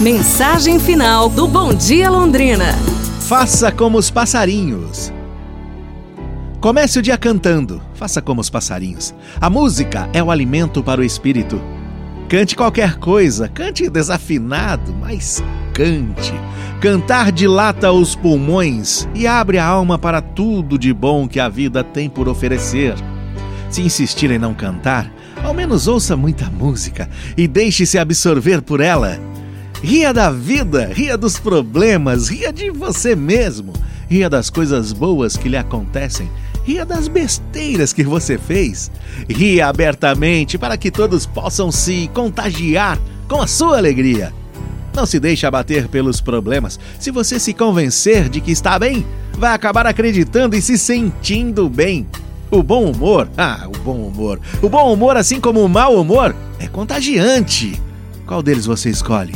Mensagem final do Bom Dia Londrina. Faça como os passarinhos. Comece o dia cantando. Faça como os passarinhos. A música é o alimento para o espírito. Cante qualquer coisa, cante desafinado, mas cante. Cantar dilata os pulmões e abre a alma para tudo de bom que a vida tem por oferecer. Se insistir em não cantar, ao menos ouça muita música e deixe-se absorver por ela. Ria da vida, ria dos problemas, ria de você mesmo, ria das coisas boas que lhe acontecem, ria das besteiras que você fez. Ria abertamente para que todos possam se contagiar com a sua alegria. Não se deixe abater pelos problemas. Se você se convencer de que está bem, vai acabar acreditando e se sentindo bem. O bom humor, ah, o bom humor. O bom humor, assim como o mau humor, é contagiante. Qual deles você escolhe?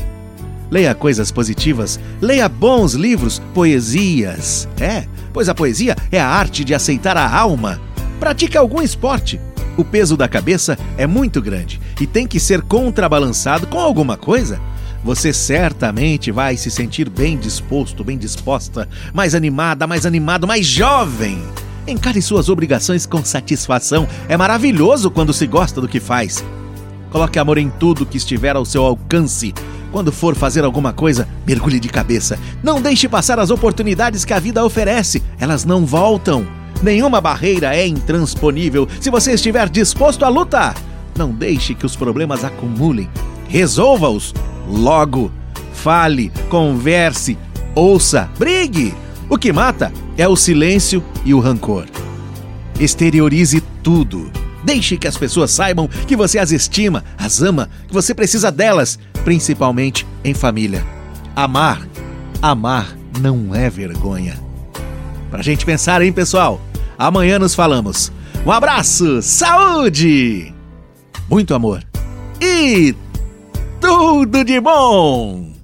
Leia coisas positivas, leia bons livros, poesias. É, pois a poesia é a arte de aceitar a alma. Pratique algum esporte. O peso da cabeça é muito grande e tem que ser contrabalançado com alguma coisa. Você certamente vai se sentir bem disposto, bem disposta, mais animada, mais animado, mais jovem. Encare suas obrigações com satisfação. É maravilhoso quando se gosta do que faz. Coloque amor em tudo que estiver ao seu alcance. Quando for fazer alguma coisa, mergulhe de cabeça. Não deixe passar as oportunidades que a vida oferece. Elas não voltam. Nenhuma barreira é intransponível se você estiver disposto a lutar. Não deixe que os problemas acumulem. Resolva-os logo. Fale, converse, ouça, brigue. O que mata é o silêncio e o rancor. Exteriorize tudo. Deixe que as pessoas saibam que você as estima, as ama, que você precisa delas, principalmente em família. Amar, amar não é vergonha. Pra gente pensar, hein, pessoal? Amanhã nos falamos. Um abraço, saúde, muito amor e tudo de bom!